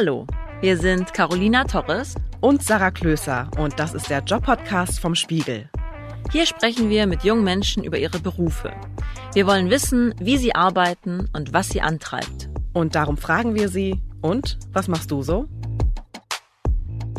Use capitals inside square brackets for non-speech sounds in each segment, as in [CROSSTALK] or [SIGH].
Hallo, wir sind Carolina Torres und Sarah Klöser und das ist der Job-Podcast vom Spiegel. Hier sprechen wir mit jungen Menschen über ihre Berufe. Wir wollen wissen, wie sie arbeiten und was sie antreibt. Und darum fragen wir sie, und was machst du so?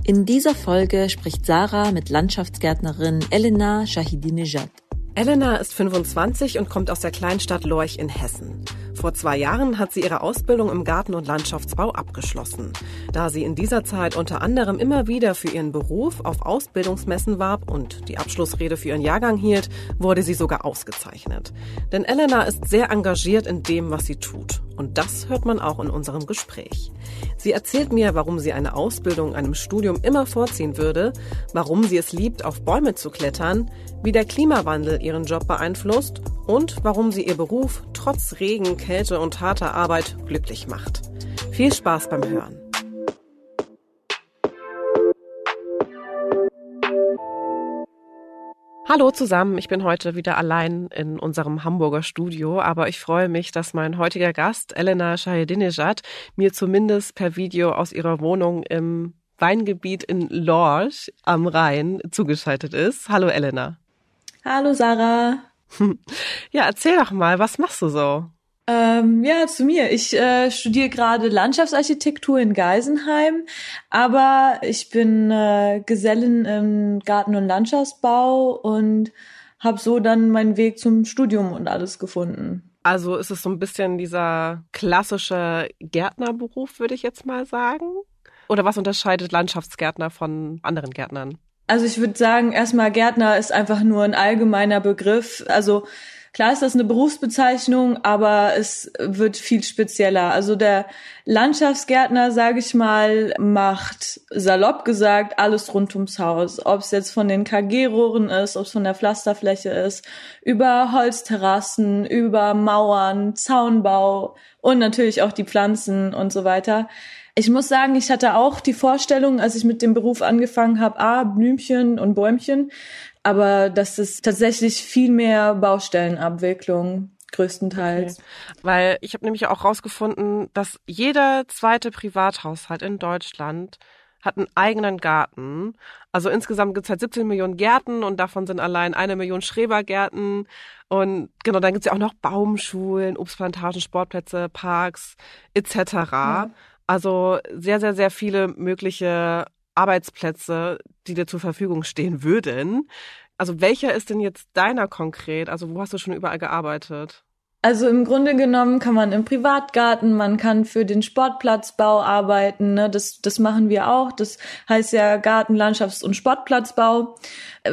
In dieser Folge spricht Sarah mit Landschaftsgärtnerin Elena Shahidinejad. Elena ist 25 und kommt aus der Kleinstadt Lorch in Hessen. Vor zwei Jahren hat sie ihre Ausbildung im Garten- und Landschaftsbau abgeschlossen. Da sie in dieser Zeit unter anderem immer wieder für ihren Beruf auf Ausbildungsmessen warb und die Abschlussrede für ihren Jahrgang hielt, wurde sie sogar ausgezeichnet. Denn Elena ist sehr engagiert in dem, was sie tut. Und das hört man auch in unserem Gespräch. Sie erzählt mir, warum sie eine Ausbildung einem Studium immer vorziehen würde, warum sie es liebt, auf Bäume zu klettern, wie der Klimawandel ihren Job beeinflusst und warum sie ihr Beruf trotz Regen, Kälte und harter Arbeit glücklich macht. Viel Spaß beim Hören. Hallo zusammen, ich bin heute wieder allein in unserem Hamburger Studio, aber ich freue mich, dass mein heutiger Gast, Elena Shahedinejad, mir zumindest per Video aus ihrer Wohnung im Weingebiet in Lorsch am Rhein zugeschaltet ist. Hallo Elena. Hallo Sarah. [LAUGHS] Ja, erzähl doch mal, was machst du so? Ähm, ja, zu mir. Ich äh, studiere gerade Landschaftsarchitektur in Geisenheim, aber ich bin äh, Gesellin im Garten- und Landschaftsbau und habe so dann meinen Weg zum Studium und alles gefunden. Also ist es so ein bisschen dieser klassische Gärtnerberuf, würde ich jetzt mal sagen? Oder was unterscheidet Landschaftsgärtner von anderen Gärtnern? Also ich würde sagen, erstmal Gärtner ist einfach nur ein allgemeiner Begriff. Also klar ist das eine Berufsbezeichnung, aber es wird viel spezieller. Also der Landschaftsgärtner, sage ich mal, macht salopp gesagt alles rund ums Haus. Ob es jetzt von den KG-Rohren ist, ob es von der Pflasterfläche ist, über Holzterrassen, über Mauern, Zaunbau und natürlich auch die Pflanzen und so weiter. Ich muss sagen, ich hatte auch die Vorstellung, als ich mit dem Beruf angefangen habe, ah, Blümchen und Bäumchen, aber das ist tatsächlich viel mehr Baustellenabwicklung größtenteils. Okay. Weil ich habe nämlich auch rausgefunden, dass jeder zweite Privathaushalt in Deutschland hat einen eigenen Garten. Also insgesamt gibt es halt 17 Millionen Gärten und davon sind allein eine Million Schrebergärten. Und genau, dann gibt es ja auch noch Baumschulen, Obstplantagen, Sportplätze, Parks etc. Ja. Also sehr, sehr, sehr viele mögliche Arbeitsplätze, die dir zur Verfügung stehen würden. Also welcher ist denn jetzt deiner konkret? Also wo hast du schon überall gearbeitet? Also im Grunde genommen kann man im Privatgarten, man kann für den Sportplatzbau arbeiten, ne? das, das machen wir auch. Das heißt ja Garten, Landschafts- und Sportplatzbau.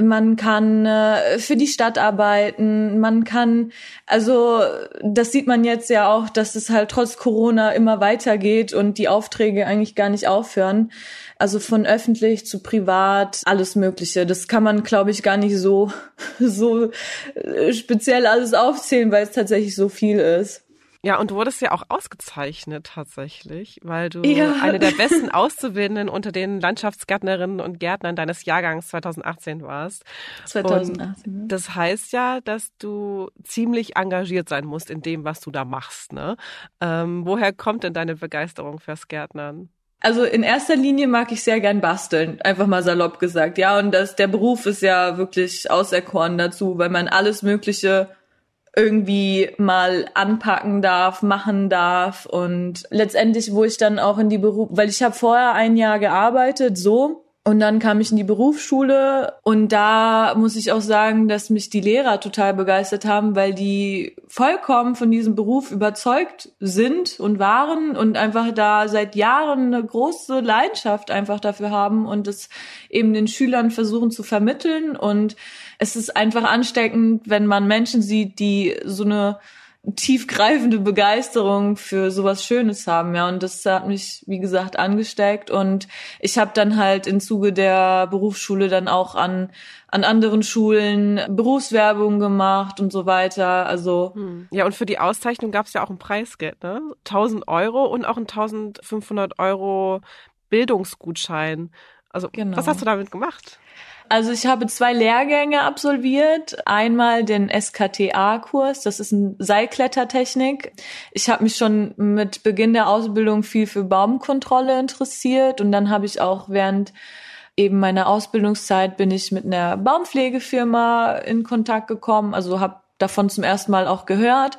Man kann äh, für die Stadt arbeiten, man kann, also das sieht man jetzt ja auch, dass es halt trotz Corona immer weitergeht und die Aufträge eigentlich gar nicht aufhören. Also von öffentlich zu privat, alles Mögliche. Das kann man, glaube ich, gar nicht so, [LAUGHS] so äh, speziell alles aufzählen, weil es tatsächlich so viel ist. Ja, und du wurdest ja auch ausgezeichnet tatsächlich, weil du ja. eine der besten Auszubildenden unter den Landschaftsgärtnerinnen und Gärtnern deines Jahrgangs 2018 warst. 2018. Und das heißt ja, dass du ziemlich engagiert sein musst in dem, was du da machst. Ne? Ähm, woher kommt denn deine Begeisterung fürs Gärtnern? Also in erster Linie mag ich sehr gern basteln, einfach mal salopp gesagt. Ja, und das, der Beruf ist ja wirklich auserkoren dazu, weil man alles Mögliche irgendwie mal anpacken darf, machen darf. Und letztendlich, wo ich dann auch in die Beruf, weil ich habe vorher ein Jahr gearbeitet, so. Und dann kam ich in die Berufsschule. Und da muss ich auch sagen, dass mich die Lehrer total begeistert haben, weil die vollkommen von diesem Beruf überzeugt sind und waren und einfach da seit Jahren eine große Leidenschaft einfach dafür haben und es eben den Schülern versuchen zu vermitteln. Und es ist einfach ansteckend, wenn man Menschen sieht, die so eine tiefgreifende Begeisterung für sowas Schönes haben, ja. Und das hat mich, wie gesagt, angesteckt. Und ich habe dann halt im Zuge der Berufsschule dann auch an an anderen Schulen Berufswerbung gemacht und so weiter. Also hm. ja, und für die Auszeichnung gab es ja auch ein Preisgeld, ne? 1000 Euro und auch ein 1500 Euro Bildungsgutschein. Also genau. was hast du damit gemacht? Also ich habe zwei Lehrgänge absolviert. Einmal den SKTA-Kurs, das ist ein Seilklettertechnik. Ich habe mich schon mit Beginn der Ausbildung viel für Baumkontrolle interessiert und dann habe ich auch während eben meiner Ausbildungszeit bin ich mit einer Baumpflegefirma in Kontakt gekommen, also habe davon zum ersten Mal auch gehört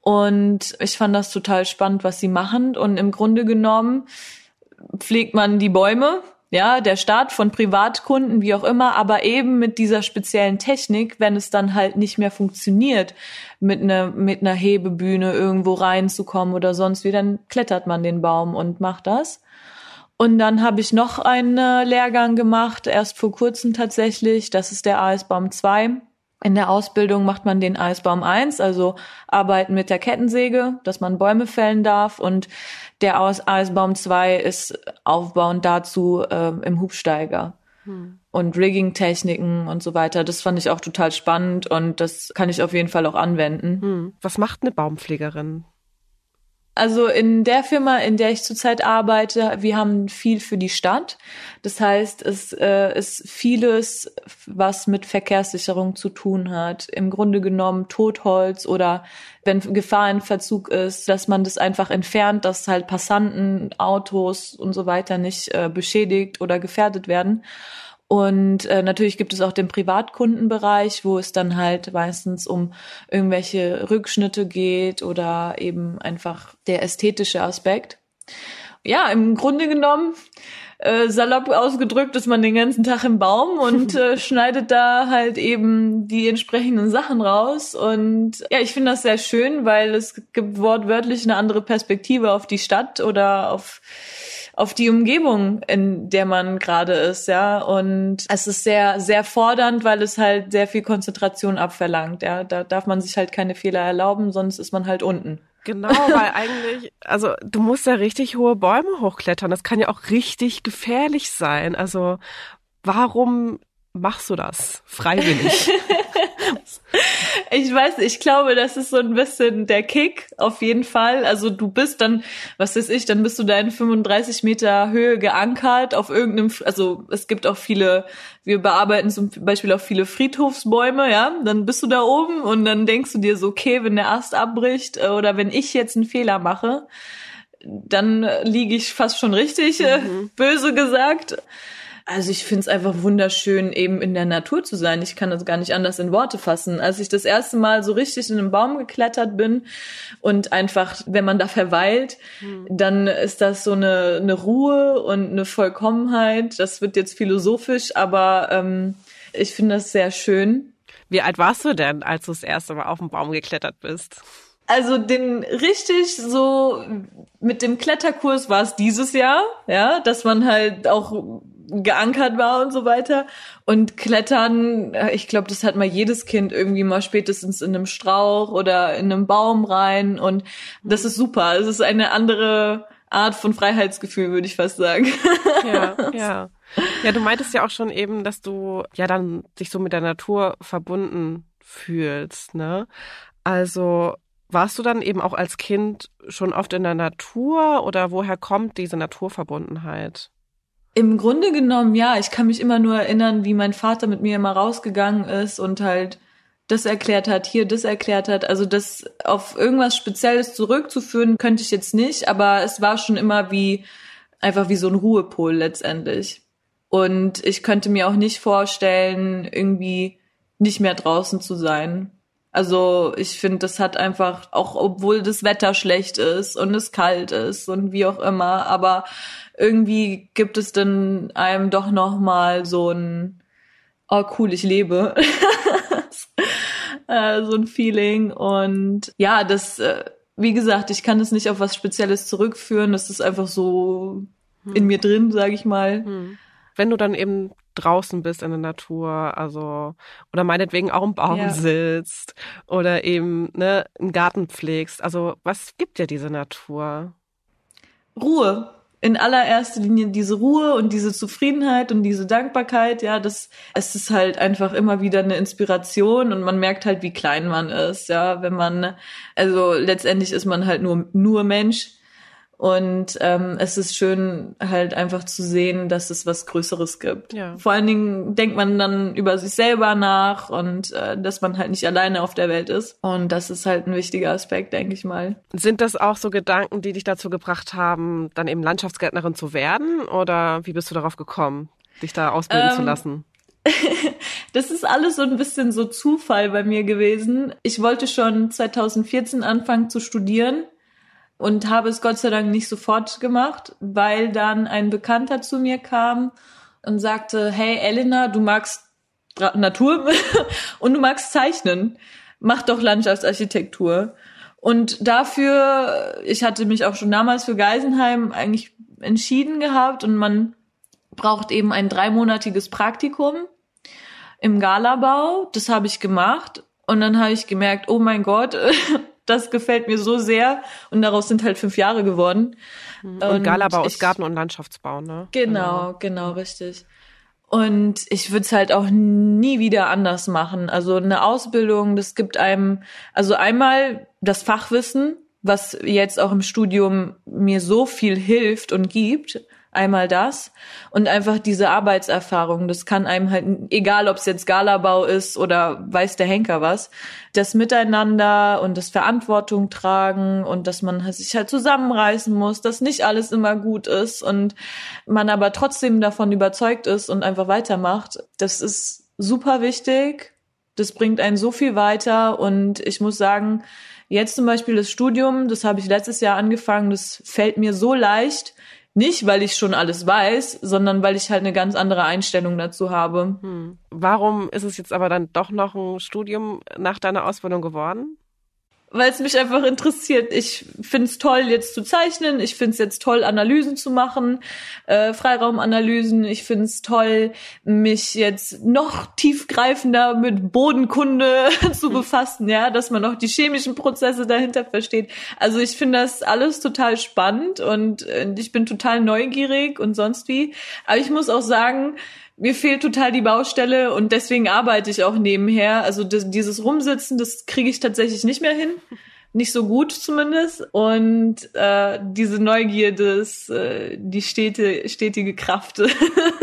und ich fand das total spannend, was sie machen und im Grunde genommen pflegt man die Bäume ja, der Start von Privatkunden, wie auch immer, aber eben mit dieser speziellen Technik, wenn es dann halt nicht mehr funktioniert, mit einer mit einer Hebebühne irgendwo reinzukommen oder sonst wie, dann klettert man den Baum und macht das. Und dann habe ich noch einen äh, Lehrgang gemacht, erst vor kurzem tatsächlich, das ist der AS-Baum 2. In der Ausbildung macht man den Eisbaum 1, also arbeiten mit der Kettensäge, dass man Bäume fällen darf. Und der Eisbaum 2 ist aufbauend dazu äh, im Hubsteiger. Hm. Und Rigging-Techniken und so weiter. Das fand ich auch total spannend und das kann ich auf jeden Fall auch anwenden. Hm. Was macht eine Baumpflegerin? Also in der Firma, in der ich zurzeit arbeite, wir haben viel für die Stadt. Das heißt, es äh, ist vieles, was mit Verkehrssicherung zu tun hat. Im Grunde genommen Totholz oder wenn Gefahr in Verzug ist, dass man das einfach entfernt, dass halt Passanten, Autos und so weiter nicht äh, beschädigt oder gefährdet werden. Und äh, natürlich gibt es auch den Privatkundenbereich, wo es dann halt meistens um irgendwelche Rückschnitte geht oder eben einfach der ästhetische Aspekt. Ja, im Grunde genommen, äh, salopp ausgedrückt, ist man den ganzen Tag im Baum und äh, [LAUGHS] schneidet da halt eben die entsprechenden Sachen raus. Und ja, ich finde das sehr schön, weil es gibt wortwörtlich eine andere Perspektive auf die Stadt oder auf auf die Umgebung, in der man gerade ist, ja. Und es ist sehr, sehr fordernd, weil es halt sehr viel Konzentration abverlangt, ja. Da darf man sich halt keine Fehler erlauben, sonst ist man halt unten. Genau, weil eigentlich, also du musst ja richtig hohe Bäume hochklettern. Das kann ja auch richtig gefährlich sein. Also warum machst du das freiwillig? [LAUGHS] ich weiß, ich glaube, das ist so ein bisschen der Kick, auf jeden Fall. Also du bist dann, was weiß ich, dann bist du da in 35 Meter Höhe geankert auf irgendeinem, also es gibt auch viele, wir bearbeiten zum Beispiel auch viele Friedhofsbäume, ja, dann bist du da oben und dann denkst du dir so, okay, wenn der Ast abbricht äh, oder wenn ich jetzt einen Fehler mache, dann liege ich fast schon richtig, äh, mhm. böse gesagt. Also ich finde es einfach wunderschön, eben in der Natur zu sein. Ich kann das gar nicht anders in Worte fassen. Als ich das erste Mal so richtig in einen Baum geklettert bin und einfach, wenn man da verweilt, hm. dann ist das so eine, eine Ruhe und eine Vollkommenheit. Das wird jetzt philosophisch, aber ähm, ich finde das sehr schön. Wie alt warst du denn, als du das erste Mal auf den Baum geklettert bist? Also den richtig so mit dem Kletterkurs war es dieses Jahr, ja, dass man halt auch geankert war und so weiter. Und Klettern, äh, ich glaube, das hat mal jedes Kind irgendwie mal spätestens in einem Strauch oder in einem Baum rein. Und das ist super. Es ist eine andere Art von Freiheitsgefühl, würde ich fast sagen. Ja, [LAUGHS] ja. Ja, du meintest ja auch schon eben, dass du ja dann dich so mit der Natur verbunden fühlst, ne? Also warst du dann eben auch als Kind schon oft in der Natur oder woher kommt diese Naturverbundenheit? Im Grunde genommen, ja. Ich kann mich immer nur erinnern, wie mein Vater mit mir immer rausgegangen ist und halt das erklärt hat, hier das erklärt hat. Also das auf irgendwas Spezielles zurückzuführen, könnte ich jetzt nicht, aber es war schon immer wie, einfach wie so ein Ruhepol letztendlich. Und ich könnte mir auch nicht vorstellen, irgendwie nicht mehr draußen zu sein. Also ich finde, das hat einfach, auch obwohl das Wetter schlecht ist und es kalt ist und wie auch immer, aber irgendwie gibt es dann einem doch noch mal so ein oh cool, ich lebe. [LAUGHS] äh, so ein Feeling und ja, das äh, wie gesagt, ich kann das nicht auf was spezielles zurückführen, das ist einfach so hm. in mir drin, sage ich mal. Hm. Wenn du dann eben draußen bist in der Natur, also oder meinetwegen auch im Baum ja. sitzt oder eben ne, einen Garten pflegst. Also was gibt dir diese Natur? Ruhe in allererster Linie diese Ruhe und diese Zufriedenheit und diese Dankbarkeit, ja, das es ist halt einfach immer wieder eine Inspiration und man merkt halt, wie klein man ist, ja, wenn man also letztendlich ist man halt nur nur Mensch Und ähm, es ist schön, halt einfach zu sehen, dass es was Größeres gibt. Ja. Vor allen Dingen denkt man dann über sich selber nach und äh, dass man halt nicht alleine auf der Welt ist. Und das ist halt ein wichtiger Aspekt, denke ich mal. Sind das auch so Gedanken, die dich dazu gebracht haben, dann eben Landschaftsgärtnerin zu werden? Oder wie bist du darauf gekommen, dich da ausbilden ähm, zu lassen? [LAUGHS] das ist alles so ein bisschen so Zufall bei mir gewesen. Ich wollte schon 2014 anfangen zu studieren und habe es Gott sei Dank nicht sofort gemacht, weil dann ein Bekannter zu mir kam und sagte, hey Elena, du magst Natur [LAUGHS] und du magst zeichnen. Mach doch Landschaftsarchitektur. Und dafür, ich hatte mich auch schon damals für Geisenheim eigentlich entschieden gehabt und man braucht eben ein dreimonatiges Praktikum im Galabau. Das habe ich gemacht und dann habe ich gemerkt, oh mein Gott, [LAUGHS] das gefällt mir so sehr. Und daraus sind halt fünf Jahre geworden. Und, und Galabau ist Garten- und Landschaftsbau, ne? Genau, genau, genau richtig. Und ich würde es halt auch nie wieder anders machen. Also eine Ausbildung, das gibt einem, also einmal das Fachwissen, was jetzt auch im Studium mir so viel hilft und gibt. Einmal das und einfach diese Arbeitserfahrung. Das kann einem halt, egal ob es jetzt Galabau ist oder weiß der Henker was, das Miteinander und das Verantwortung tragen und dass man sich halt zusammenreißen muss, dass nicht alles immer gut ist und man aber trotzdem davon überzeugt ist und einfach weitermacht. Das ist super wichtig. Das bringt einen so viel weiter und ich muss sagen, jetzt zum Beispiel das Studium, das habe ich letztes Jahr angefangen, das fällt mir so leicht, nicht, weil ich schon alles weiß, sondern weil ich halt eine ganz andere Einstellung dazu habe. Hm. Warum ist es jetzt aber dann doch noch ein Studium nach deiner Ausbildung geworden? Weil es mich einfach interessiert. Ich find's toll, jetzt zu zeichnen. Ich find's jetzt toll, Analysen zu machen, äh, Freiraumanalysen. Ich find's toll, mich jetzt noch tiefgreifender mit Bodenkunde [LAUGHS] zu befassen, ja, dass man auch die chemischen Prozesse dahinter versteht. Also ich finde das alles total spannend und äh, ich bin total neugierig und sonst wie. Aber ich muss auch sagen, mir fehlt total die Baustelle und deswegen arbeite ich auch nebenher. Also das, dieses Rumsitzen, das kriege ich tatsächlich nicht mehr hin. [LAUGHS] Nicht so gut zumindest. Und äh, diese Neugierde ist äh, die stete, stetige Kraft.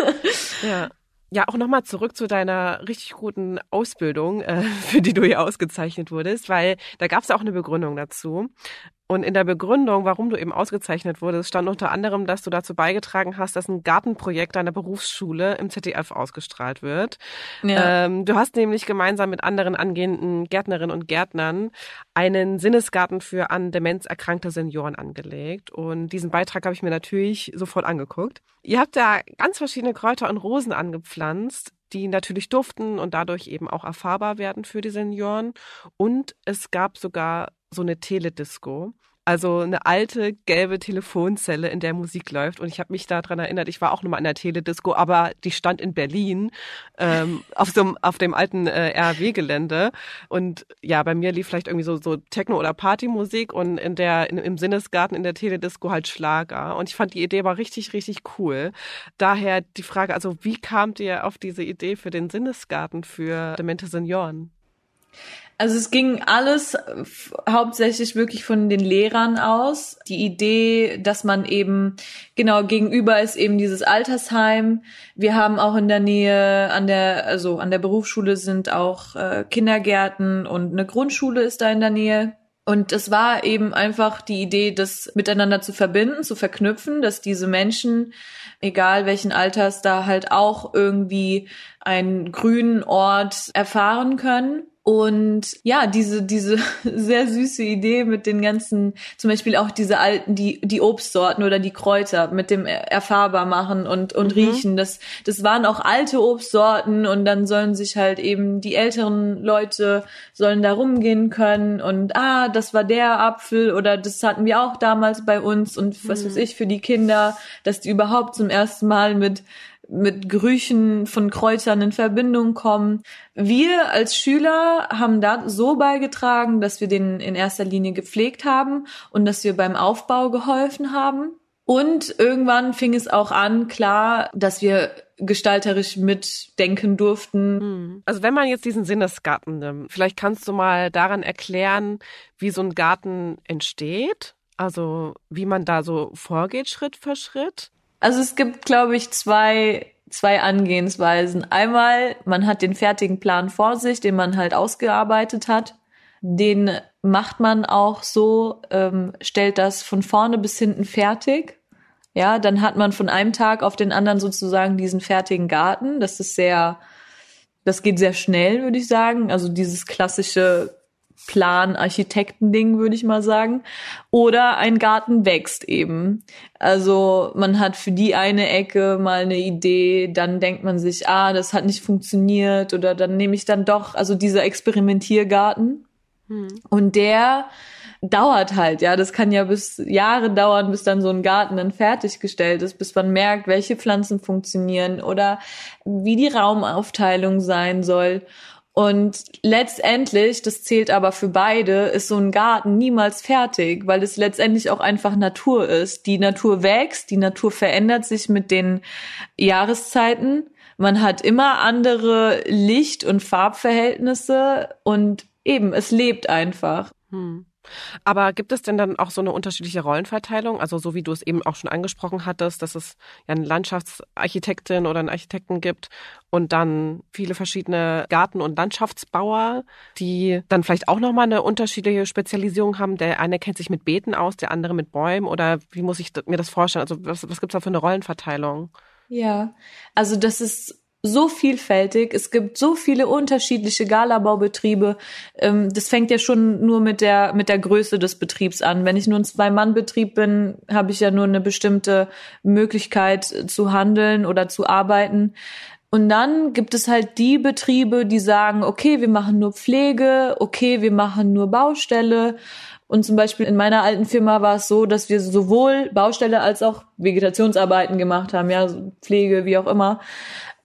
[LAUGHS] ja. Ja, auch nochmal zurück zu deiner richtig guten Ausbildung, äh, [LAUGHS] für die du hier ausgezeichnet wurdest, weil da gab es auch eine Begründung dazu. Und in der Begründung, warum du eben ausgezeichnet wurdest, stand unter anderem, dass du dazu beigetragen hast, dass ein Gartenprojekt deiner Berufsschule im ZDF ausgestrahlt wird. Ja. Ähm, du hast nämlich gemeinsam mit anderen angehenden Gärtnerinnen und Gärtnern einen Sinnesgarten für an Demenz erkrankte Senioren angelegt. Und diesen Beitrag habe ich mir natürlich sofort angeguckt. Ihr habt da ganz verschiedene Kräuter und Rosen angepflanzt die natürlich duften und dadurch eben auch erfahrbar werden für die Senioren. Und es gab sogar so eine Teledisco. Also eine alte gelbe Telefonzelle, in der Musik läuft. Und ich habe mich daran erinnert, ich war auch nochmal in der Teledisco, aber die stand in Berlin ähm, [LAUGHS] auf, so, auf dem alten äh, RAW-Gelände. Und ja, bei mir lief vielleicht irgendwie so, so Techno- oder Partymusik und in der, in, im Sinnesgarten in der Teledisco halt Schlager. Und ich fand die Idee war richtig, richtig cool. Daher die Frage, also wie kamt ihr auf diese Idee für den Sinnesgarten für demente Senioren? Also es ging alles hauptsächlich wirklich von den Lehrern aus. Die Idee, dass man eben, genau, gegenüber ist eben dieses Altersheim. Wir haben auch in der Nähe an der, also an der Berufsschule sind auch äh, Kindergärten und eine Grundschule ist da in der Nähe. Und es war eben einfach die Idee, das miteinander zu verbinden, zu verknüpfen, dass diese Menschen, egal welchen Alters, da halt auch irgendwie einen grünen Ort erfahren können und ja, diese, diese [LAUGHS] sehr süße Idee mit den ganzen, zum Beispiel auch diese alten, die, die Obstsorten oder die Kräuter mit dem erfahrbar machen und, und mhm. riechen. Das, das waren auch alte Obstsorten und dann sollen sich halt eben die älteren Leute sollen da rumgehen können und ah, das war der Apfel oder das hatten wir auch damals bei uns und was mhm. weiß ich für die Kinder, dass die überhaupt zum ersten Mal mit mit Gerüchen von Kräutern in Verbindung kommen. Wir als Schüler haben da so beigetragen, dass wir den in erster Linie gepflegt haben und dass wir beim Aufbau geholfen haben. Und irgendwann fing es auch an, klar, dass wir gestalterisch mitdenken durften. Hm. Also wenn man jetzt diesen Sinnesgarten nimmt, vielleicht kannst du mal daran erklären, wie so ein Garten entsteht Also wie man da so vorgeht, Schritt für Schritt? Also es gibt, glaube ich, zwei, zwei Angehensweisen. Einmal, man hat den fertigen Plan vor sich, den man halt ausgearbeitet hat. Den macht man auch so, ähm, stellt das von vorne bis hinten fertig. Ja, dann hat man von einem Tag auf den anderen sozusagen diesen fertigen Garten. Das ist sehr, das geht sehr schnell, würde ich sagen. Also dieses klassische Plan-Architektending, würde ich mal sagen. Oder ein Garten wächst eben. Also man hat für die eine Ecke mal eine Idee, dann denkt man sich, ah, das hat nicht funktioniert oder dann nehme ich dann doch, also dieser Experimentiergarten. Hm. Und der dauert halt, ja. Das kann ja bis Jahre dauern, bis dann so ein Garten dann fertiggestellt ist, bis man merkt, welche Pflanzen funktionieren oder wie die Raumaufteilung sein soll. Und letztendlich, das zählt aber für beide, ist so ein Garten niemals fertig, weil es letztendlich auch einfach Natur ist. Die Natur wächst, die Natur verändert sich mit den Jahreszeiten. Man hat immer andere Licht- und Farbverhältnisse und eben, es lebt einfach. Hm. Aber gibt es denn dann auch so eine unterschiedliche Rollenverteilung? Also so wie du es eben auch schon angesprochen hattest, dass es ja eine Landschaftsarchitektin oder einen Architekten gibt und dann viele verschiedene Garten- und Landschaftsbauer, die dann vielleicht auch nochmal eine unterschiedliche Spezialisierung haben. Der eine kennt sich mit Beeten aus, der andere mit Bäumen oder wie muss ich mir das vorstellen? Also was, was gibt es da für eine Rollenverteilung? Ja, also das ist so vielfältig. Es gibt so viele unterschiedliche Galabaubetriebe. Ähm, das fängt ja schon nur mit der mit der Größe des Betriebs an. Wenn ich nur ein Zwei-Mann-Betrieb bin, habe ich ja nur eine bestimmte Möglichkeit zu handeln oder zu arbeiten. Und dann gibt es halt die Betriebe, die sagen, okay, wir machen nur Pflege, okay, wir machen nur Baustelle. Und zum Beispiel in meiner alten Firma war es so, dass wir sowohl Baustelle als auch Vegetationsarbeiten gemacht haben, ja, Pflege, wie auch immer.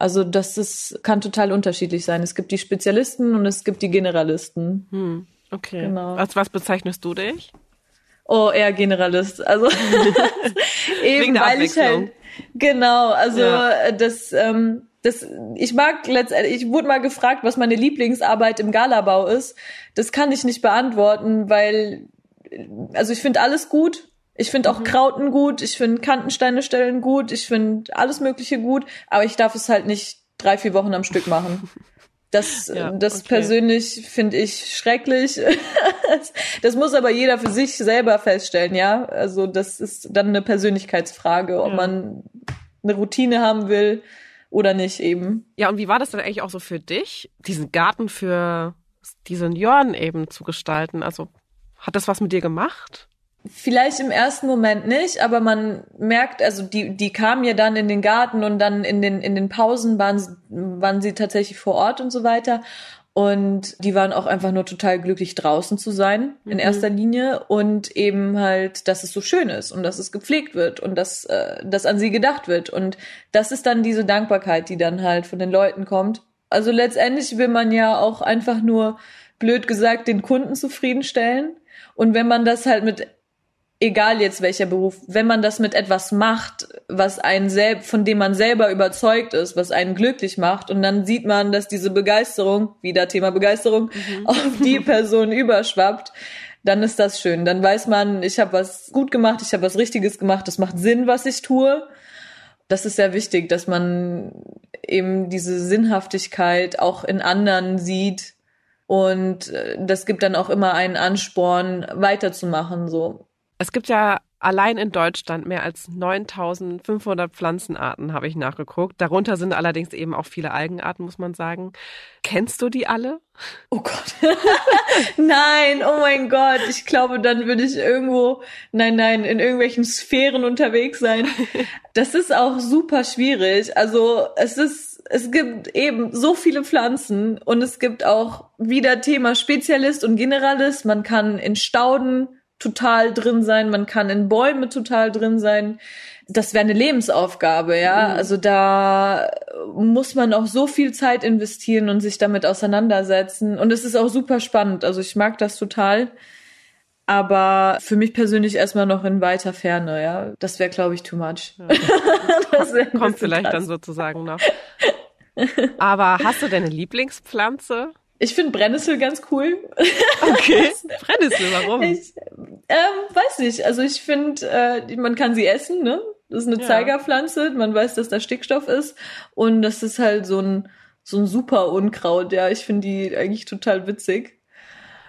Also das ist, kann total unterschiedlich sein. Es gibt die Spezialisten und es gibt die Generalisten. Hm, okay. Genau. Als was bezeichnest du dich? Oh, eher Generalist. Also [LAUGHS] [LAUGHS] eben weil ich halt genau, also ja. das ähm, das ich mag letztendlich ich wurde mal gefragt, was meine Lieblingsarbeit im Galabau ist. Das kann ich nicht beantworten, weil also ich finde alles gut, ich finde auch mhm. Krauten gut, ich finde Kantensteine stellen gut, ich finde alles Mögliche gut, aber ich darf es halt nicht drei, vier Wochen am Stück machen. [LAUGHS] Das, ja, das okay. persönlich finde ich schrecklich. [LAUGHS] das muss aber jeder für sich selber feststellen, ja. Also das ist dann eine Persönlichkeitsfrage, ob ja. man eine Routine haben will oder nicht eben. Ja, und wie war das denn eigentlich auch so für dich, diesen Garten für die Senioren eben zu gestalten? Also hat das was mit dir gemacht? Vielleicht im ersten Moment nicht, aber man merkt, also die, die kamen ja dann in den Garten und dann in den, in den Pausen waren, waren sie tatsächlich vor Ort und so weiter. Und die waren auch einfach nur total glücklich, draußen zu sein, in mhm. erster Linie. Und eben halt, dass es so schön ist und dass es gepflegt wird und dass, äh, dass an sie gedacht wird. Und das ist dann diese Dankbarkeit, die dann halt von den Leuten kommt. Also letztendlich will man ja auch einfach nur, blöd gesagt, den Kunden zufriedenstellen. Und wenn man das halt mit egal jetzt welcher Beruf, wenn man das mit etwas macht, was einen selbst, von dem man selber überzeugt ist, was einen glücklich macht, und dann sieht man, dass diese Begeisterung, wieder Thema Begeisterung, mhm. [LAUGHS] auf die Person überschwappt, dann ist das schön. Dann weiß man, ich habe was gut gemacht, ich habe was Richtiges gemacht, das macht Sinn, was ich tue. Das ist sehr wichtig, dass man eben diese Sinnhaftigkeit auch in anderen sieht. Und äh, das gibt dann auch immer einen Ansporn, weiterzumachen, so. Es gibt ja allein in Deutschland mehr als 9500 Pflanzenarten, habe ich nachgeguckt. Darunter sind allerdings eben auch viele Algenarten, muss man sagen. Kennst du die alle? Oh Gott. [LAUGHS] nein, oh mein Gott. Ich glaube, dann würde ich irgendwo, nein, nein, in irgendwelchen Sphären unterwegs sein. Das ist auch super schwierig. Also es ist, es gibt eben so viele Pflanzen und es gibt auch wieder Thema Spezialist und Generalist. Man kann in Stauden total drin sein, man kann in Bäume total drin sein. Das wäre eine Lebensaufgabe, ja. Mhm. Also da muss man auch so viel Zeit investieren und sich damit auseinandersetzen. Und es ist auch super spannend. Also ich mag das total. Aber für mich persönlich erstmal noch in weiter Ferne, ja. Das wäre, glaube ich, too much. Ja. [LAUGHS] Kommt vielleicht krass. dann sozusagen noch. Aber hast du deine Lieblingspflanze? Ich finde Brennnessel ganz cool. [LAUGHS] Okay. Brennnessel, warum? Ich, Ähm, weiß nicht. Also ich finde, äh, man kann sie essen, ne? Das ist eine ja. Zeigerpflanze, man weiß, dass da Stickstoff ist und das ist halt so ein so ein super Unkraut. Ja, ich finde die eigentlich total witzig.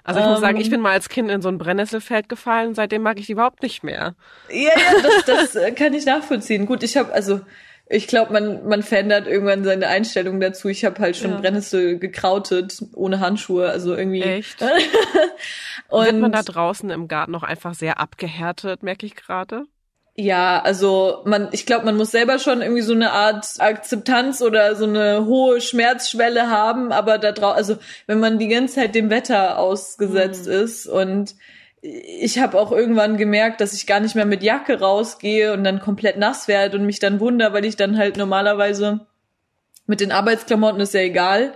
Also ich muss sagen, ich ähm. bin mal als Kind in so ein Brennnesselfeld gefallen, seitdem mag ich die überhaupt nicht mehr. Ja, ja, das, das äh, kann ich nachvollziehen. Gut, ich habe also ich glaube, man, man verändert irgendwann seine Einstellung dazu. Ich habe halt schon ja. Brennnessel gekrautet, ohne Handschuhe, also irgendwie. Echt? [LAUGHS] und Wird man da draußen im Garten noch einfach sehr abgehärtet, merke ich gerade? Ja, also man, ich glaube, man muss selber schon irgendwie so eine Art Akzeptanz oder so eine hohe Schmerzschwelle haben, aber da drauf, also wenn man die ganze Zeit dem Wetter ausgesetzt mhm. ist und ich habe auch irgendwann gemerkt, dass ich gar nicht mehr mit Jacke rausgehe und dann komplett nass werde und mich dann wunder, weil ich dann halt normalerweise mit den Arbeitsklamotten ist ja egal,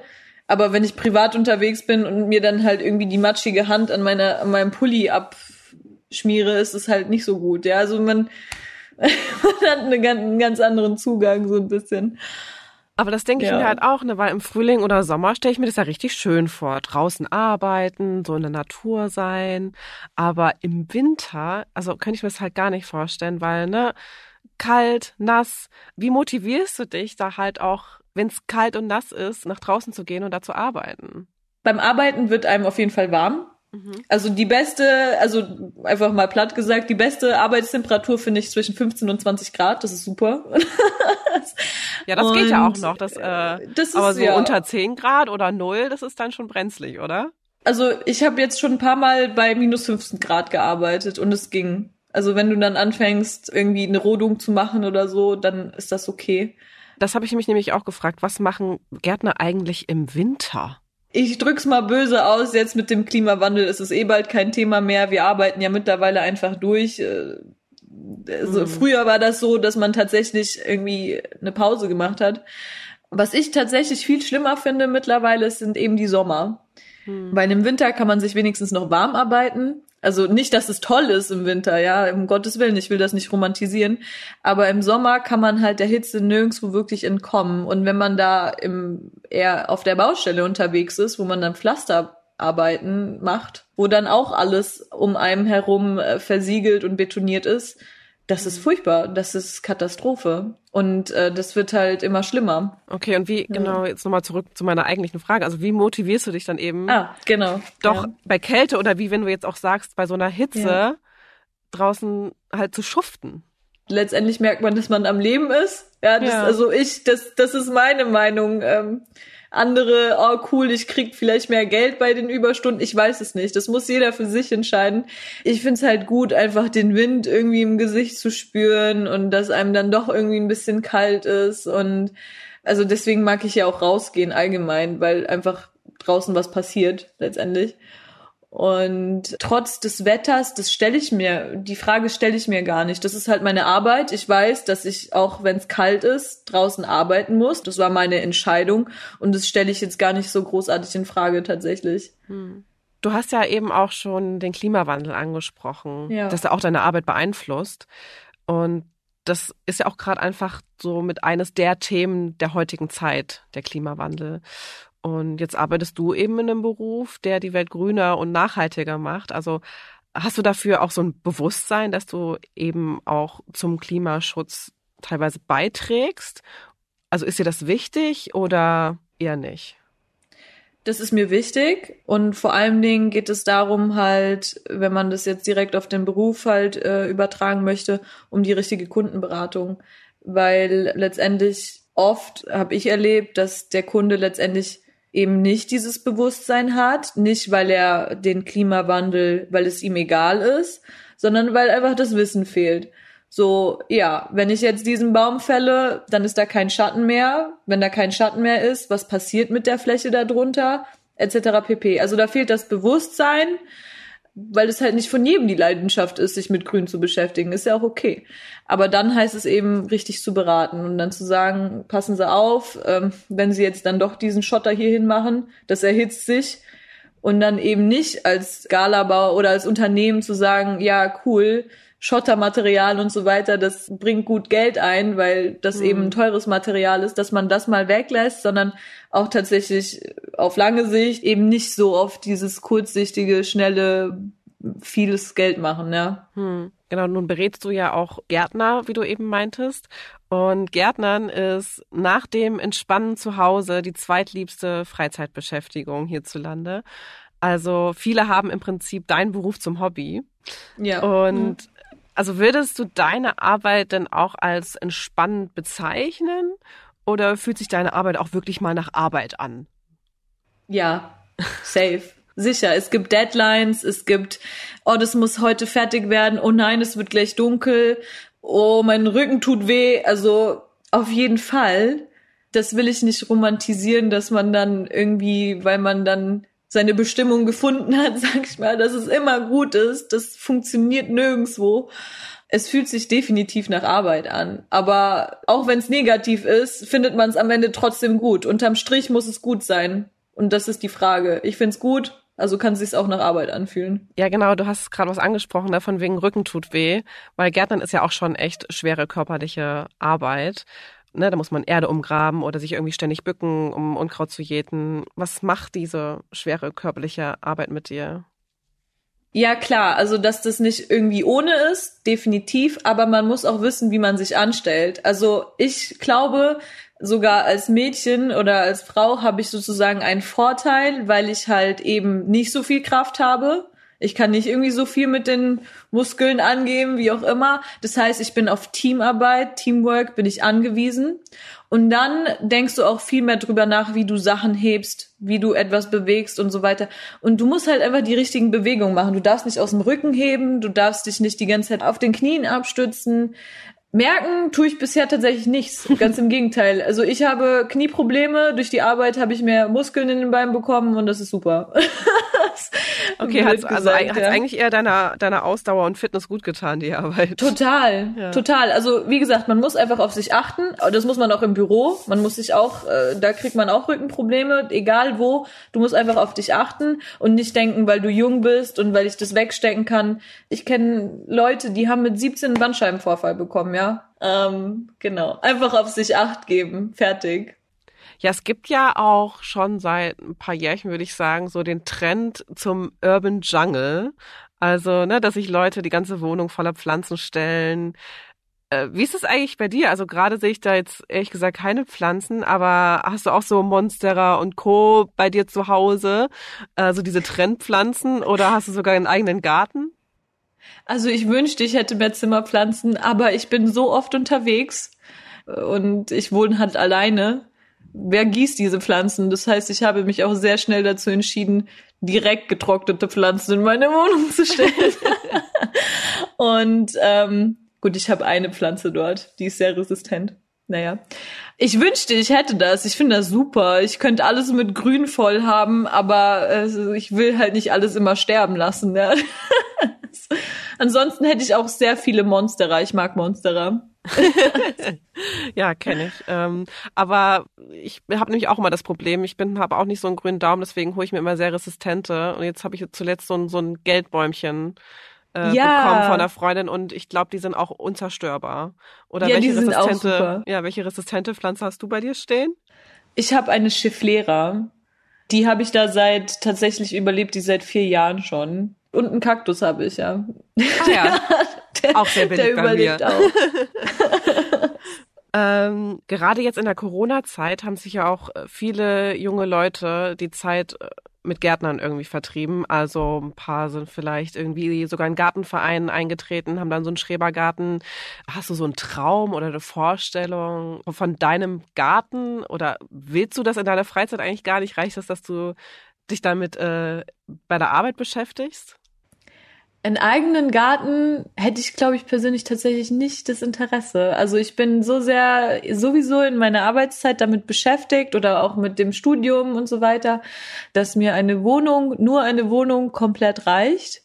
aber wenn ich privat unterwegs bin und mir dann halt irgendwie die matschige Hand an meiner an meinem Pulli abschmiere, ist es halt nicht so gut. Ja, also man, [LAUGHS] man hat eine, einen ganz anderen Zugang so ein bisschen. Aber das denke ich ja. mir halt auch, ne, weil im Frühling oder Sommer stelle ich mir das ja richtig schön vor. Draußen arbeiten, so in der Natur sein. Aber im Winter, also könnte ich mir das halt gar nicht vorstellen, weil, ne, kalt, nass. Wie motivierst du dich da halt auch, wenn es kalt und nass ist, nach draußen zu gehen und da zu arbeiten? Beim Arbeiten wird einem auf jeden Fall warm. Mhm. Also die beste, also einfach mal platt gesagt, die beste Arbeitstemperatur finde ich zwischen 15 und 20 Grad. Das ist super. [LAUGHS] ja, das und geht ja auch noch. Das, äh, das ist, aber so ja. unter 10 Grad oder 0, das ist dann schon brenzlig, oder? Also ich habe jetzt schon ein paar Mal bei minus 15 Grad gearbeitet und es ging. Also wenn du dann anfängst, irgendwie eine Rodung zu machen oder so, dann ist das okay. Das habe ich mich nämlich auch gefragt. Was machen Gärtner eigentlich im Winter? Ich drück's mal böse aus, jetzt mit dem Klimawandel ist es eh bald kein Thema mehr. Wir arbeiten ja mittlerweile einfach durch. Äh, also mhm. Früher war das so, dass man tatsächlich irgendwie eine Pause gemacht hat. Was ich tatsächlich viel schlimmer finde mittlerweile, sind eben die Sommer. Mhm. Weil im Winter kann man sich wenigstens noch warm arbeiten. Also nicht, dass es toll ist im Winter, ja, um Gottes Willen, ich will das nicht romantisieren. Aber im Sommer kann man halt der Hitze nirgendwo wirklich entkommen. Und wenn man da im, eher auf der Baustelle unterwegs ist, wo man dann Pflasterarbeiten macht, wo dann auch alles um einem herum äh, versiegelt und betoniert ist, das ist furchtbar, das ist Katastrophe. Und äh, das wird halt immer schlimmer. Okay, und wie, ja. genau, jetzt nochmal zurück zu meiner eigentlichen Frage. Also wie motivierst du dich dann eben? Ah, genau. Doch ja. bei Kälte oder wie wenn du jetzt auch sagst, bei so einer Hitze ja. draußen halt zu schuften. Letztendlich merkt man, dass man am Leben ist. Ja, das, also ich, das, das ist meine Meinung. Ähm, andere, oh cool, ich krieg vielleicht mehr Geld bei den Überstunden. Ich weiß es nicht. Das muss jeder für sich entscheiden. Ich find's halt gut, einfach den Wind irgendwie im Gesicht zu spüren und dass einem dann doch irgendwie ein bisschen kalt ist. Und also deswegen mag ich ja auch rausgehen allgemein, weil einfach draußen was passiert letztendlich. Und trotz des Wetters, das stelle ich mir, die Frage stelle ich mir gar nicht. Das ist halt meine Arbeit. Ich weiß, dass ich auch, wenn es kalt ist, draußen arbeiten muss. Das war meine Entscheidung und das stelle ich jetzt gar nicht so großartig in Frage tatsächlich. Hm. Du hast ja eben auch schon den Klimawandel angesprochen, ja. dass er auch deine Arbeit beeinflusst. Und das ist ja auch gerade einfach so mit eines der Themen der heutigen Zeit, der Klimawandel. Und jetzt arbeitest du eben in einem Beruf, der die Welt grüner und nachhaltiger macht. Also hast du dafür auch so ein Bewusstsein, dass du eben auch zum Klimaschutz teilweise beiträgst? Also ist dir das wichtig oder eher nicht? Das ist mir wichtig und vor allen Dingen geht es darum halt, wenn man das jetzt direkt auf den Beruf halt äh, übertragen möchte, um die richtige Kundenberatung, weil letztendlich oft habe ich erlebt, dass der Kunde letztendlich eben nicht dieses Bewusstsein hat, nicht weil er den Klimawandel, weil es ihm egal ist, sondern weil einfach das Wissen fehlt. So, ja, wenn ich jetzt diesen Baum fälle, dann ist da kein Schatten mehr. Wenn da kein Schatten mehr ist, was passiert mit der Fläche darunter, etc. pp. Also da fehlt das Bewusstsein, weil es halt nicht von jedem die Leidenschaft ist, sich mit Grün zu beschäftigen. Ist ja auch okay. Aber dann heißt es eben, richtig zu beraten und dann zu sagen, passen Sie auf, ähm, wenn Sie jetzt dann doch diesen Schotter hierhin machen, das erhitzt sich. Und dann eben nicht als Galabau oder als Unternehmen zu sagen, ja, cool, Schottermaterial und so weiter, das bringt gut Geld ein, weil das mhm. eben ein teures Material ist, dass man das mal weglässt, sondern auch tatsächlich auf lange Sicht eben nicht so auf dieses kurzsichtige, schnelle vieles Geld machen, ja. Hm. Genau, nun berätst du ja auch Gärtner, wie du eben meintest. Und Gärtnern ist nach dem Entspannen zu Hause die zweitliebste Freizeitbeschäftigung hierzulande. Also viele haben im Prinzip deinen Beruf zum Hobby. Ja. Und also würdest du deine Arbeit denn auch als entspannend bezeichnen? Oder fühlt sich deine Arbeit auch wirklich mal nach Arbeit an? Ja, safe. Sicher, es gibt Deadlines, es gibt, oh, das muss heute fertig werden, oh nein, es wird gleich dunkel, oh, mein Rücken tut weh. Also auf jeden Fall, das will ich nicht romantisieren, dass man dann irgendwie, weil man dann seine Bestimmung gefunden hat, [LAUGHS] sag ich mal, dass es immer gut ist. Das funktioniert nirgendwo. Es fühlt sich definitiv nach Arbeit an. Aber auch wenn es negativ ist, findet man es am Ende trotzdem gut. Unterm Strich muss es gut sein. Und das ist die Frage. Ich find's gut, also kann es sich auch nach Arbeit anfühlen. Ja, genau, du hast gerade was angesprochen, ne, von wegen Rücken tut weh, weil Gärtnern ist ja auch schon echt schwere körperliche Arbeit. Ne, da muss man Erde umgraben oder sich irgendwie ständig bücken, um Unkraut zu jäten. Was macht diese schwere körperliche Arbeit mit dir? Ja, klar, also dass das nicht irgendwie ohne ist, definitiv, aber man muss auch wissen, wie man sich anstellt. Also ich glaube, sogar als Mädchen oder als Frau habe ich sozusagen einen Vorteil, weil ich halt eben nicht so viel Kraft habe. Ich kann nicht irgendwie so viel mit den Muskeln angeben, wie auch immer. Das heißt, ich bin auf Teamarbeit, Teamwork bin ich angewiesen. Und dann denkst du auch viel mehr drüber nach, wie du Sachen hebst, wie du etwas bewegst und so weiter. Und du musst halt einfach die richtigen Bewegungen machen. Du darfst nicht aus dem Rücken heben, du darfst dich nicht die ganze Zeit auf den Knien abstützen. Merken tue ich bisher tatsächlich nichts. [LAUGHS] Ganz im Gegenteil. Also ich habe Knieprobleme. Durch die Arbeit habe ich mehr Muskeln in den Beinen bekommen und das ist super. [LAUGHS] [LAUGHS] okay, hat also ja. eigentlich eher deiner, deiner Ausdauer und Fitness gut getan, die Arbeit. Total, [LAUGHS] ja. total. Also wie gesagt, man muss einfach auf sich achten. Das muss man auch im Büro. Man muss sich auch, äh, da kriegt man auch Rückenprobleme, egal wo. Du musst einfach auf dich achten und nicht denken, weil du jung bist und weil ich das wegstecken kann. Ich kenne Leute, die haben mit 17 einen Bandscheibenvorfall bekommen, ja ähm, genau. Einfach auf sich acht geben. Fertig. Ja, es gibt ja auch schon seit ein paar Jährchen, würde ich sagen, so den Trend zum Urban Jungle. Also, ne, dass sich Leute die ganze Wohnung voller Pflanzen stellen. Äh, wie ist es eigentlich bei dir? Also gerade sehe ich da jetzt ehrlich gesagt keine Pflanzen, aber hast du auch so Monstera und Co. bei dir zu Hause? Also diese Trendpflanzen oder hast du sogar einen eigenen Garten? Also ich wünschte, ich hätte mehr Zimmerpflanzen, aber ich bin so oft unterwegs und ich wohne halt alleine. Wer gießt diese Pflanzen? Das heißt, ich habe mich auch sehr schnell dazu entschieden, direkt getrocknete Pflanzen in meine Wohnung zu stellen. [LAUGHS] und ähm, gut, ich habe eine Pflanze dort, die ist sehr resistent. Naja. Ich wünschte, ich hätte das. Ich finde das super. Ich könnte alles mit Grün voll haben, aber äh, ich will halt nicht alles immer sterben lassen. [LAUGHS] Ansonsten hätte ich auch sehr viele Monsterer. Ich mag Monsterer. [LAUGHS] ja, kenne ich. Ähm, aber ich habe nämlich auch immer das Problem, ich bin habe auch nicht so einen grünen Daumen, deswegen hole ich mir immer sehr resistente. Und jetzt habe ich zuletzt so ein, so ein Geldbäumchen äh, ja. bekommen von einer Freundin und ich glaube, die sind auch unzerstörbar. Oder ja, welche resistente, ja, welche resistente Pflanze hast du bei dir stehen? Ich habe eine Schifflera. Die habe ich da seit tatsächlich überlebt, die seit vier Jahren schon. Und einen Kaktus habe ich, ja. Ah ja, [LAUGHS] der, auch sehr billig der überlebt mir. auch. [LAUGHS] ähm, gerade jetzt in der Corona-Zeit haben sich ja auch äh, viele junge Leute die Zeit äh, mit Gärtnern irgendwie vertrieben. Also ein paar sind vielleicht irgendwie sogar in Gartenvereinen eingetreten, haben dann so einen Schrebergarten. Hast du so einen Traum oder eine Vorstellung von deinem Garten oder willst du das in deiner Freizeit eigentlich gar nicht? Reicht das, dass du dich damit äh, bei der Arbeit beschäftigst? Einen eigenen Garten hätte ich, glaube ich, persönlich tatsächlich nicht das Interesse. Also ich bin so sehr sowieso in meiner Arbeitszeit damit beschäftigt oder auch mit dem Studium und so weiter, dass mir eine Wohnung, nur eine Wohnung komplett reicht.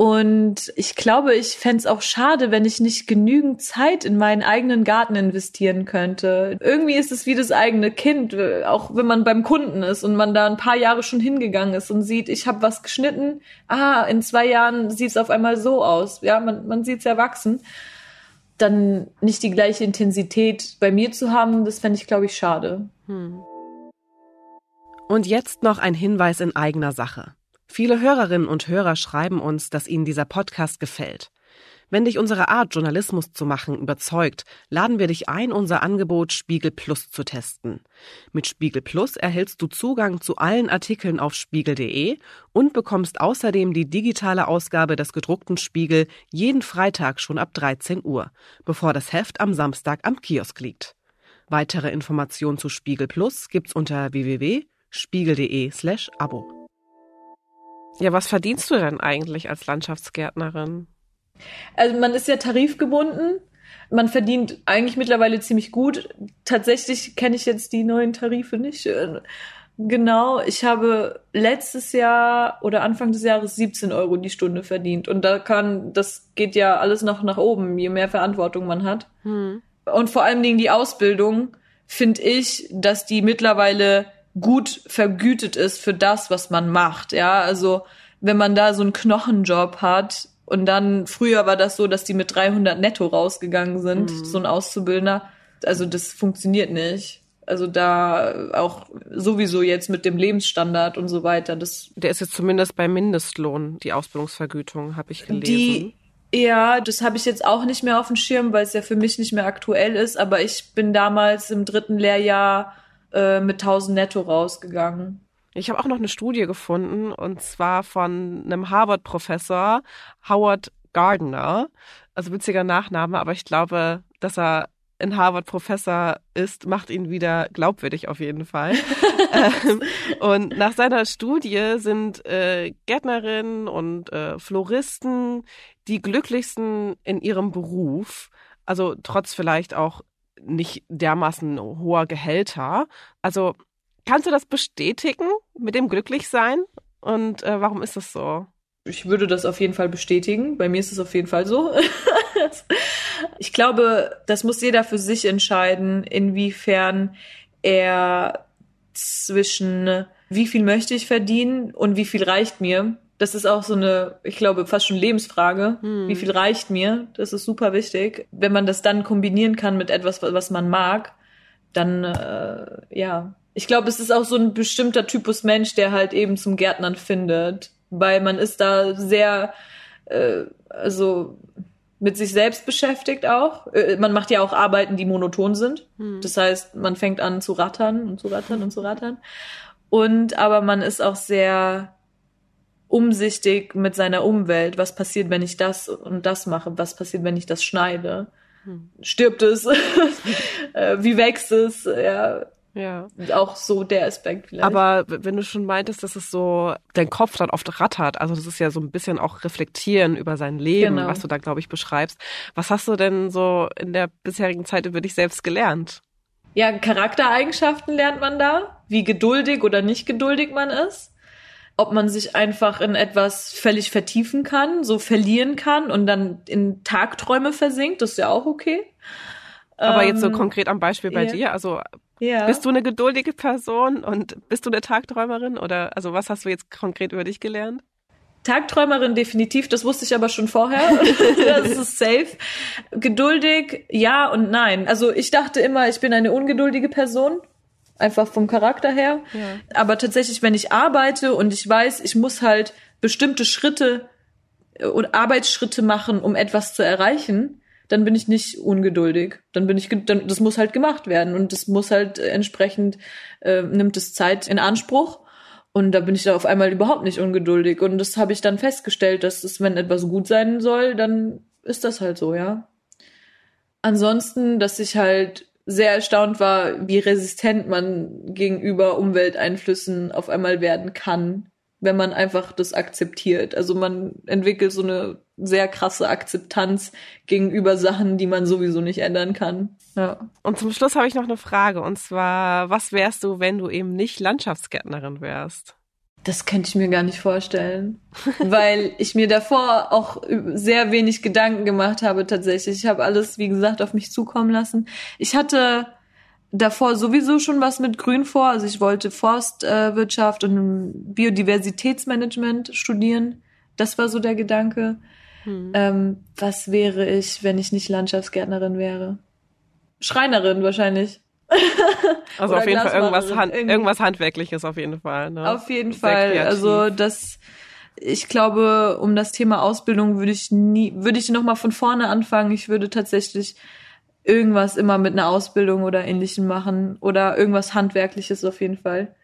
Und ich glaube, ich fände es auch schade, wenn ich nicht genügend Zeit in meinen eigenen Garten investieren könnte. Irgendwie ist es wie das eigene Kind, auch wenn man beim Kunden ist und man da ein paar Jahre schon hingegangen ist und sieht, ich habe was geschnitten, ah, in zwei Jahren sieht es auf einmal so aus. Ja, man, man sieht es erwachsen. Dann nicht die gleiche Intensität bei mir zu haben, das fände ich, glaube ich, schade. Hm. Und jetzt noch ein Hinweis in eigener Sache. Viele Hörerinnen und Hörer schreiben uns, dass ihnen dieser Podcast gefällt. Wenn dich unsere Art, Journalismus zu machen, überzeugt, laden wir dich ein, unser Angebot Spiegel Plus zu testen. Mit Spiegel Plus erhältst du Zugang zu allen Artikeln auf spiegel.de und bekommst außerdem die digitale Ausgabe des gedruckten Spiegel jeden Freitag schon ab 13 Uhr, bevor das Heft am Samstag am Kiosk liegt. Weitere Informationen zu Spiegel Plus gibt's unter www.spiegel.de slash Abo. Ja, was verdienst du denn eigentlich als Landschaftsgärtnerin? Also man ist ja tarifgebunden. Man verdient eigentlich mittlerweile ziemlich gut. Tatsächlich kenne ich jetzt die neuen Tarife nicht. Genau, ich habe letztes Jahr oder Anfang des Jahres 17 Euro die Stunde verdient. Und da kann, das geht ja alles noch nach oben, je mehr Verantwortung man hat. Hm. Und vor allen Dingen die Ausbildung, finde ich, dass die mittlerweile gut vergütet ist für das, was man macht. Ja, also wenn man da so einen Knochenjob hat, und dann, früher war das so, dass die mit 300 netto rausgegangen sind, mhm. so ein Auszubildender. Also das funktioniert nicht. Also da auch sowieso jetzt mit dem Lebensstandard und so weiter. Das Der ist jetzt zumindest bei Mindestlohn, die Ausbildungsvergütung, habe ich gelesen. Die, ja, das habe ich jetzt auch nicht mehr auf dem Schirm, weil es ja für mich nicht mehr aktuell ist. Aber ich bin damals im dritten Lehrjahr äh, mit 1000 netto rausgegangen. Ich habe auch noch eine Studie gefunden und zwar von einem Harvard-Professor, Howard Gardner. Also witziger Nachname, aber ich glaube, dass er in Harvard Professor ist, macht ihn wieder glaubwürdig auf jeden Fall. [LAUGHS] ähm, und nach seiner Studie sind äh, Gärtnerinnen und äh, Floristen die glücklichsten in ihrem Beruf. Also trotz vielleicht auch nicht dermaßen hoher Gehälter. Also Kannst du das bestätigen mit dem Glücklichsein? Und äh, warum ist das so? Ich würde das auf jeden Fall bestätigen. Bei mir ist es auf jeden Fall so. [LAUGHS] ich glaube, das muss jeder für sich entscheiden, inwiefern er zwischen wie viel möchte ich verdienen und wie viel reicht mir. Das ist auch so eine, ich glaube, fast schon Lebensfrage. Hm. Wie viel reicht mir? Das ist super wichtig. Wenn man das dann kombinieren kann mit etwas, was man mag, dann äh, ja, ich glaube, es ist auch so ein bestimmter Typus Mensch, der halt eben zum Gärtnern findet, weil man ist da sehr, äh, also mit sich selbst beschäftigt auch. Äh, man macht ja auch Arbeiten, die monoton sind. Hm. Das heißt, man fängt an zu rattern und zu rattern und zu rattern. Und aber man ist auch sehr umsichtig mit seiner Umwelt. Was passiert, wenn ich das und das mache? Was passiert, wenn ich das schneide? Hm. Stirbt es? [LAUGHS] Äh, wie wächst es? Ja ja. Auch so der Aspekt vielleicht. Aber wenn du schon meintest, dass es so dein Kopf dann oft rattert, also das ist ja so ein bisschen auch reflektieren über sein Leben, genau. was du da, glaube ich, beschreibst. Was hast du denn so in der bisherigen Zeit über dich selbst gelernt? Ja, Charaktereigenschaften lernt man da, wie geduldig oder nicht geduldig man ist. Ob man sich einfach in etwas völlig vertiefen kann, so verlieren kann und dann in Tagträume versinkt, das ist ja auch okay. Aber jetzt so ähm, konkret am Beispiel bei ja. dir, also ja. Bist du eine geduldige Person und bist du eine Tagträumerin oder also was hast du jetzt konkret über dich gelernt? Tagträumerin definitiv, das wusste ich aber schon vorher. [LAUGHS] [LAUGHS] das ist safe. Geduldig, ja und nein. Also ich dachte immer, ich bin eine ungeduldige Person, einfach vom Charakter her. Ja. Aber tatsächlich, wenn ich arbeite und ich weiß, ich muss halt bestimmte Schritte und Arbeitsschritte machen, um etwas zu erreichen, dann bin ich nicht ungeduldig. Dann bin ich, dann, das muss halt gemacht werden und das muss halt entsprechend, äh, nimmt es Zeit in Anspruch. Und da bin ich da auf einmal überhaupt nicht ungeduldig. Und das habe ich dann festgestellt, dass es, wenn etwas gut sein soll, dann ist das halt so, ja. Ansonsten, dass ich halt sehr erstaunt war, wie resistent man gegenüber Umwelteinflüssen auf einmal werden kann wenn man einfach das akzeptiert. Also man entwickelt so eine sehr krasse Akzeptanz gegenüber Sachen, die man sowieso nicht ändern kann. Ja. Und zum Schluss habe ich noch eine Frage und zwar, was wärst du, wenn du eben nicht Landschaftsgärtnerin wärst? Das könnte ich mir gar nicht vorstellen, [LAUGHS] weil ich mir davor auch sehr wenig Gedanken gemacht habe tatsächlich. Ich habe alles, wie gesagt, auf mich zukommen lassen. Ich hatte davor sowieso schon was mit Grün vor. Also ich wollte Forstwirtschaft und Biodiversitätsmanagement studieren. Das war so der Gedanke. Hm. Ähm, was wäre ich, wenn ich nicht Landschaftsgärtnerin wäre? Schreinerin wahrscheinlich. [LAUGHS] also auf jeden Fall irgendwas, Hand, irgendwas Handwerkliches auf jeden Fall. Ne? Auf jeden Sehr Fall. Kreativ. Also das, ich glaube, um das Thema Ausbildung würde ich nie, würde ich noch mal von vorne anfangen. Ich würde tatsächlich irgendwas immer mit einer Ausbildung oder ähnlichem machen oder irgendwas Handwerkliches auf jeden Fall.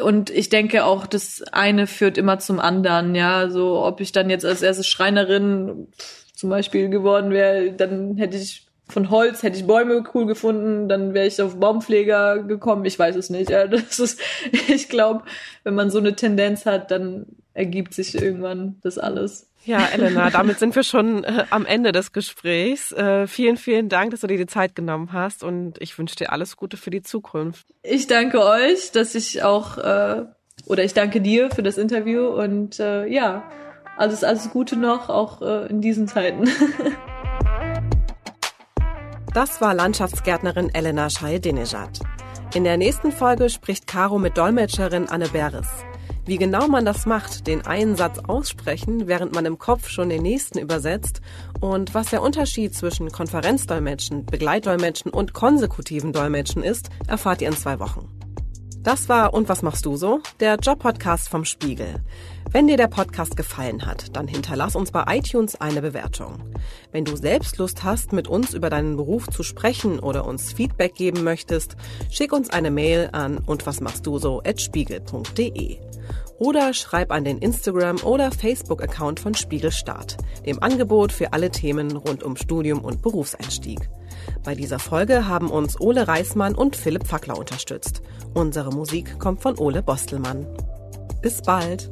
Und ich denke auch, das eine führt immer zum anderen, ja. So, ob ich dann jetzt als erste Schreinerin zum Beispiel geworden wäre, dann hätte ich von Holz hätte ich Bäume cool gefunden, dann wäre ich auf Baumpfleger gekommen. Ich weiß es nicht. Ja, [LAUGHS] das ist, ich glaube, wenn man so eine Tendenz hat, dann ergibt sich irgendwann das alles. Ja, Elena, damit sind wir schon äh, am Ende des Gesprächs. Äh, vielen, vielen Dank, dass du dir die Zeit genommen hast und ich wünsche dir alles Gute für die Zukunft. Ich danke euch, dass ich auch, äh, oder ich danke dir für das Interview und äh, ja, alles, alles Gute noch, auch äh, in diesen Zeiten. [LAUGHS] Das war Landschaftsgärtnerin Elena Schei-Denejad. In der nächsten Folge spricht Caro mit Dolmetscherin Anne Beres. Wie genau man das macht, den einen Satz aussprechen, während man im Kopf schon den nächsten übersetzt und was der Unterschied zwischen Konferenzdolmetschen, Begleitdolmetschen und konsekutiven Dolmetschen ist, erfahrt ihr in zwei Wochen. Das war Und was machst du so? Der Job-Podcast vom Spiegel. Wenn dir der Podcast gefallen hat, dann hinterlass uns bei iTunes eine Bewertung. Wenn du selbst Lust hast, mit uns über deinen Beruf zu sprechen oder uns Feedback geben möchtest, schick uns eine Mail an und was machst du so at spiegel.de oder schreib an den Instagram- oder Facebook-Account von Spiegelstart, dem Angebot für alle Themen rund um Studium und Berufseinstieg. Bei dieser Folge haben uns Ole Reismann und Philipp Fackler unterstützt. Unsere Musik kommt von Ole Bostelmann. Bis bald!